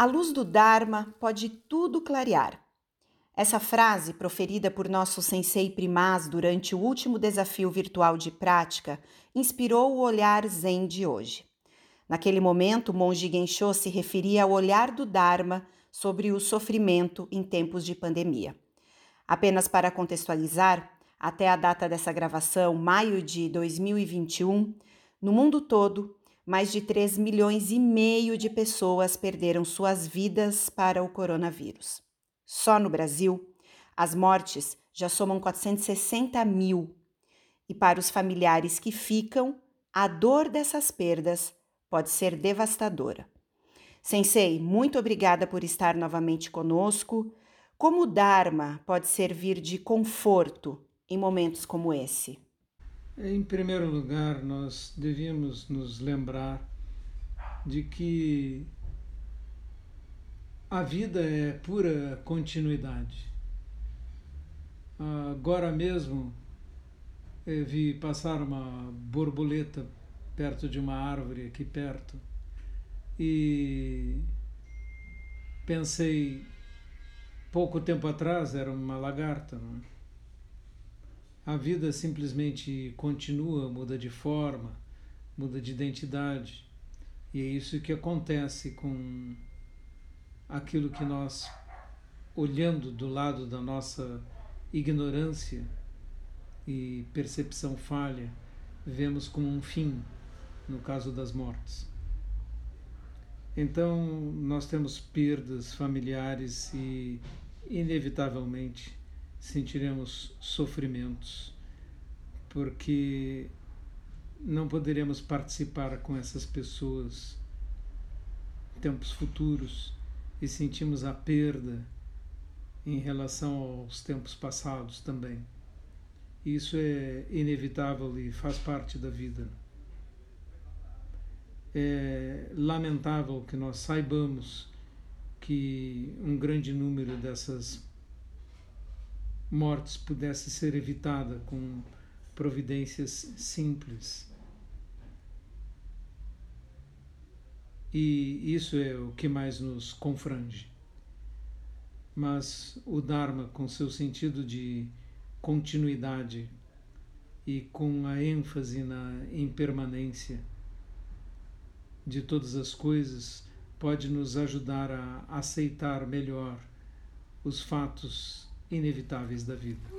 A luz do Dharma pode tudo clarear. Essa frase, proferida por nosso sensei primaz durante o último desafio virtual de prática, inspirou o olhar zen de hoje. Naquele momento, o monge Gensho se referia ao olhar do Dharma sobre o sofrimento em tempos de pandemia. Apenas para contextualizar, até a data dessa gravação, maio de 2021, no mundo todo, mais de 3 milhões e meio de pessoas perderam suas vidas para o coronavírus. Só no Brasil, as mortes já somam 460 mil. E para os familiares que ficam, a dor dessas perdas pode ser devastadora. Sensei, muito obrigada por estar novamente conosco. Como o Dharma pode servir de conforto em momentos como esse? Em primeiro lugar, nós devíamos nos lembrar de que a vida é pura continuidade. Agora mesmo vi passar uma borboleta perto de uma árvore aqui perto e pensei pouco tempo atrás era uma lagarta. Não é? A vida simplesmente continua, muda de forma, muda de identidade. E é isso que acontece com aquilo que nós, olhando do lado da nossa ignorância e percepção falha, vemos como um fim, no caso das mortes. Então, nós temos perdas familiares e, inevitavelmente, sentiremos sofrimentos, porque não poderemos participar com essas pessoas em tempos futuros e sentimos a perda em relação aos tempos passados também. Isso é inevitável e faz parte da vida. É lamentável que nós saibamos que um grande número dessas mortes pudesse ser evitada com providências simples. E isso é o que mais nos confrange. Mas o Dharma, com seu sentido de continuidade e com a ênfase na impermanência de todas as coisas, pode nos ajudar a aceitar melhor os fatos inevitáveis da vida.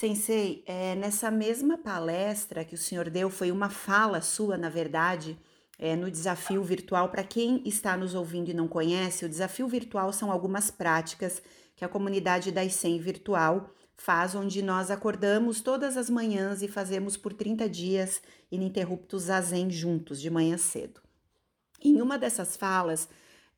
Sensei, é, nessa mesma palestra que o senhor deu, foi uma fala sua, na verdade, é, no desafio virtual. Para quem está nos ouvindo e não conhece, o desafio virtual são algumas práticas que a comunidade da ICEM virtual faz, onde nós acordamos todas as manhãs e fazemos por 30 dias ininterruptos zazen juntos, de manhã cedo. Em uma dessas falas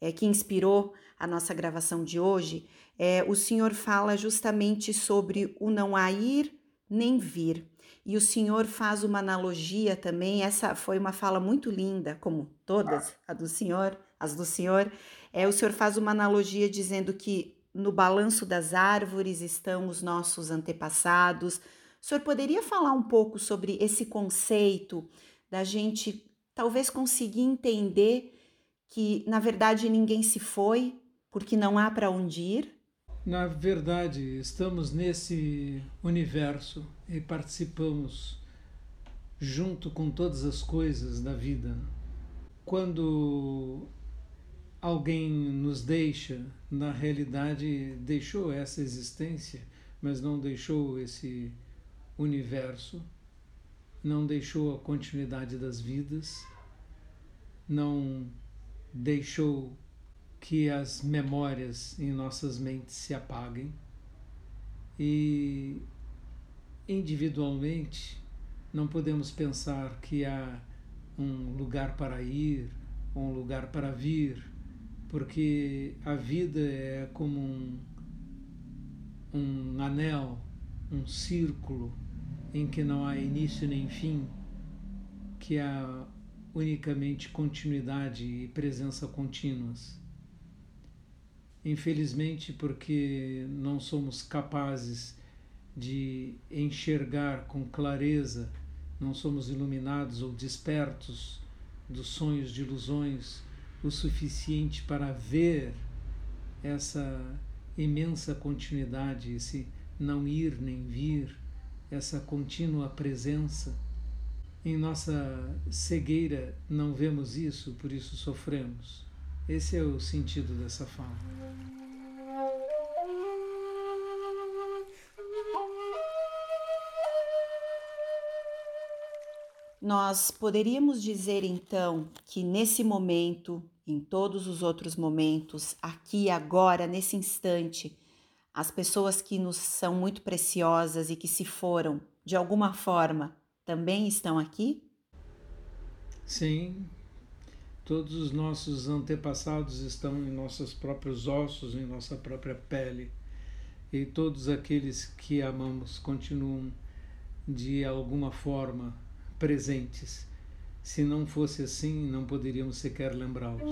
é, que inspirou a nossa gravação de hoje, é, o senhor fala justamente sobre o não há ir nem vir. E o senhor faz uma analogia também, essa foi uma fala muito linda, como todas a do senhor, as do senhor. É, o senhor faz uma analogia dizendo que no balanço das árvores estão os nossos antepassados. O senhor poderia falar um pouco sobre esse conceito da gente talvez conseguir entender que na verdade ninguém se foi porque não há para onde ir? Na verdade, estamos nesse universo e participamos junto com todas as coisas da vida. Quando alguém nos deixa, na realidade deixou essa existência, mas não deixou esse universo não deixou a continuidade das vidas, não deixou que as memórias em nossas mentes se apaguem. E individualmente não podemos pensar que há um lugar para ir, um lugar para vir, porque a vida é como um, um anel, um círculo em que não há início nem fim, que há unicamente continuidade e presença contínuas. Infelizmente, porque não somos capazes de enxergar com clareza não somos iluminados ou despertos dos sonhos de ilusões o suficiente para ver essa imensa continuidade, esse não ir nem vir, essa contínua presença. Em nossa cegueira não vemos isso, por isso sofremos. Esse é o sentido dessa fala. Nós poderíamos dizer então que nesse momento, em todos os outros momentos, aqui, agora, nesse instante, as pessoas que nos são muito preciosas e que se foram, de alguma forma, também estão aqui? Sim, todos os nossos antepassados estão em nossos próprios ossos, em nossa própria pele. E todos aqueles que amamos continuam de alguma forma presentes. Se não fosse assim, não poderíamos sequer lembrá-los.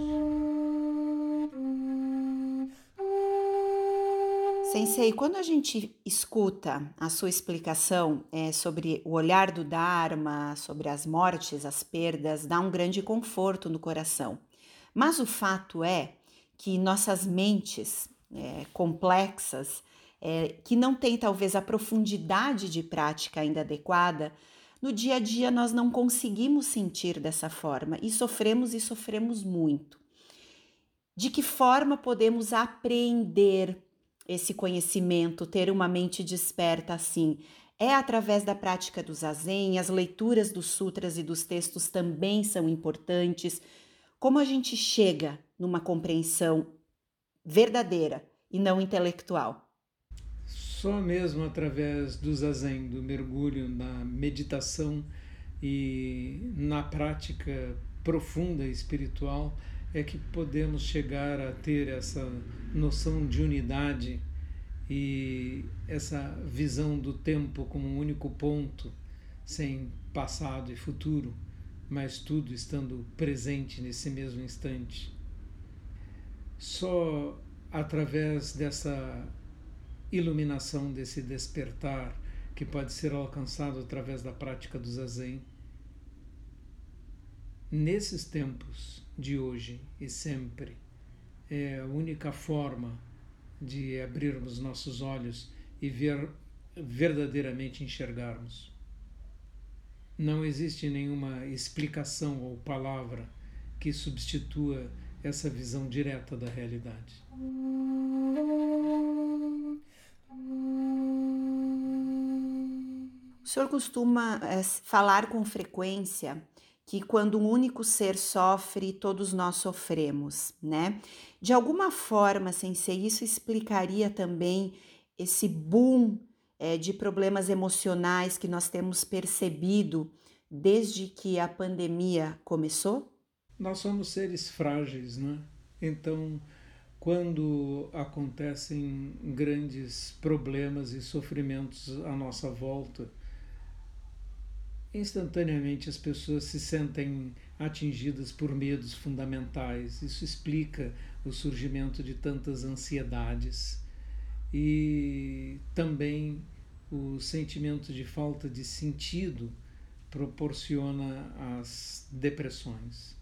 Sensei, quando a gente escuta a sua explicação é, sobre o olhar do Dharma, sobre as mortes, as perdas, dá um grande conforto no coração. Mas o fato é que nossas mentes é, complexas, é, que não têm talvez a profundidade de prática ainda adequada, no dia a dia nós não conseguimos sentir dessa forma e sofremos e sofremos muito. De que forma podemos aprender esse conhecimento, ter uma mente desperta assim? É através da prática do zazen, as leituras dos sutras e dos textos também são importantes. Como a gente chega numa compreensão verdadeira e não intelectual? Só mesmo através do zazen, do mergulho na meditação e na prática profunda espiritual é que podemos chegar a ter essa noção de unidade e essa visão do tempo como um único ponto, sem passado e futuro, mas tudo estando presente nesse mesmo instante. Só através dessa iluminação desse despertar que pode ser alcançado através da prática do zazen. Nesses tempos de hoje e sempre, é a única forma de abrirmos nossos olhos e ver verdadeiramente enxergarmos. Não existe nenhuma explicação ou palavra que substitua essa visão direta da realidade. O senhor costuma é, falar com frequência que quando um único ser sofre, todos nós sofremos, né? De alguma forma, sensei, isso explicaria também esse boom é, de problemas emocionais que nós temos percebido desde que a pandemia começou? Nós somos seres frágeis, né? Então, quando acontecem grandes problemas e sofrimentos à nossa volta, instantaneamente as pessoas se sentem atingidas por medos fundamentais. Isso explica o surgimento de tantas ansiedades e também o sentimento de falta de sentido proporciona as depressões.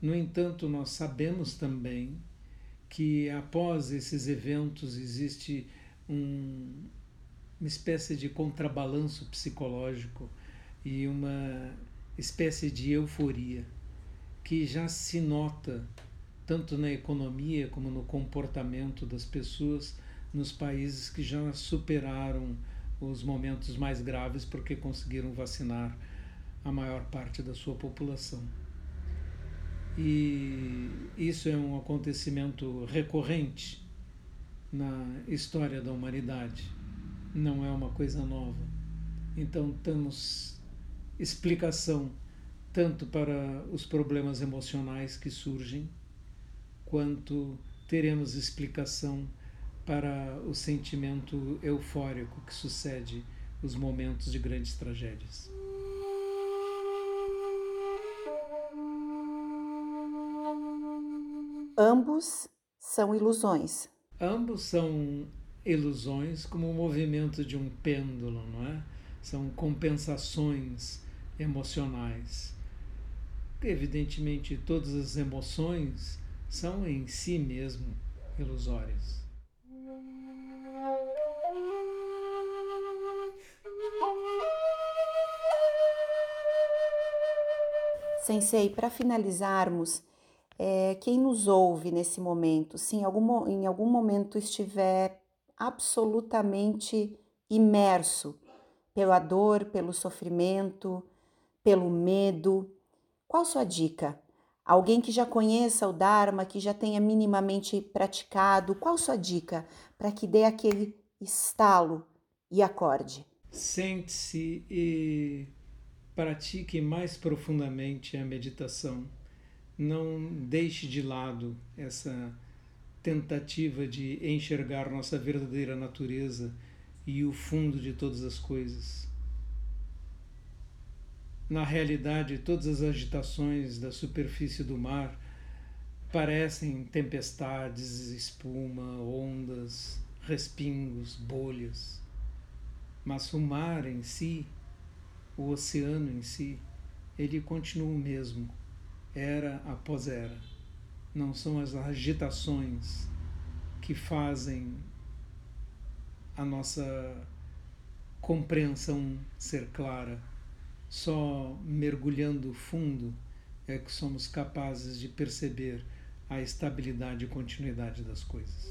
No entanto, nós sabemos também que após esses eventos existe um, uma espécie de contrabalanço psicológico e uma espécie de euforia que já se nota tanto na economia como no comportamento das pessoas nos países que já superaram os momentos mais graves porque conseguiram vacinar a maior parte da sua população. E isso é um acontecimento recorrente na história da humanidade, não é uma coisa nova. Então, estamos explicação tanto para os problemas emocionais que surgem, quanto teremos explicação para o sentimento eufórico que sucede os momentos de grandes tragédias. Ambos são ilusões. Ambos são ilusões como o movimento de um pêndulo, não é? São compensações emocionais. Evidentemente, todas as emoções são em si mesmo ilusórias. Sensei, para finalizarmos, é, quem nos ouve nesse momento, se em algum, em algum momento estiver absolutamente imerso pela dor, pelo sofrimento, pelo medo, qual sua dica? Alguém que já conheça o Dharma, que já tenha minimamente praticado, qual sua dica para que dê aquele estalo e acorde? Sente-se e pratique mais profundamente a meditação. Não deixe de lado essa tentativa de enxergar nossa verdadeira natureza e o fundo de todas as coisas. Na realidade, todas as agitações da superfície do mar parecem tempestades, espuma, ondas, respingos, bolhas. Mas o mar em si o oceano em si, ele continua o mesmo, era após era. Não são as agitações que fazem a nossa compreensão ser clara. Só mergulhando fundo é que somos capazes de perceber a estabilidade e continuidade das coisas.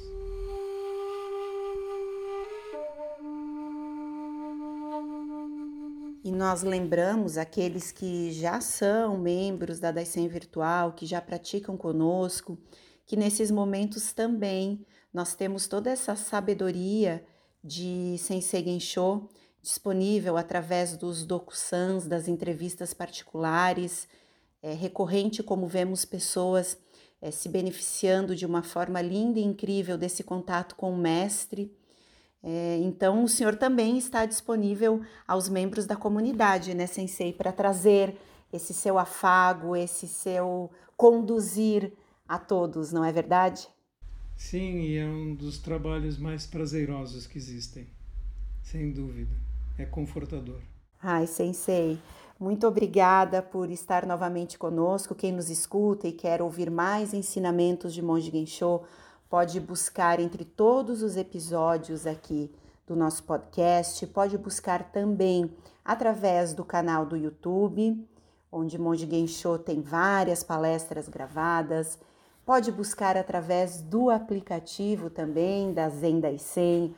E nós lembramos aqueles que já são membros da Daisen Virtual, que já praticam conosco, que nesses momentos também nós temos toda essa sabedoria de Sensei Gensho disponível através dos dokusans, das entrevistas particulares, é recorrente como vemos pessoas é, se beneficiando de uma forma linda e incrível desse contato com o mestre é, então, o senhor também está disponível aos membros da comunidade, né, Sensei, para trazer esse seu afago, esse seu conduzir a todos, não é verdade? Sim, e é um dos trabalhos mais prazerosos que existem, sem dúvida. É confortador. Ai, Sensei, muito obrigada por estar novamente conosco. Quem nos escuta e quer ouvir mais ensinamentos de Monge Gensho, pode buscar entre todos os episódios aqui do nosso podcast, pode buscar também através do canal do YouTube, onde Monge Gensho tem várias palestras gravadas, pode buscar através do aplicativo também da Zen Daisen,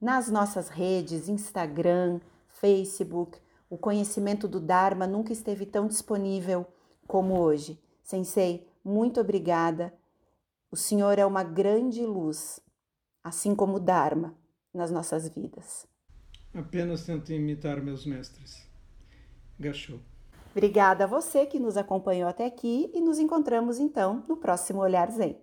nas nossas redes Instagram, Facebook. O conhecimento do Dharma nunca esteve tão disponível como hoje. Sensei, muito obrigada o Senhor é uma grande luz, assim como o Dharma nas nossas vidas. Apenas tento imitar meus mestres. Gachou. Obrigada a você que nos acompanhou até aqui e nos encontramos então no próximo Olhar Zen.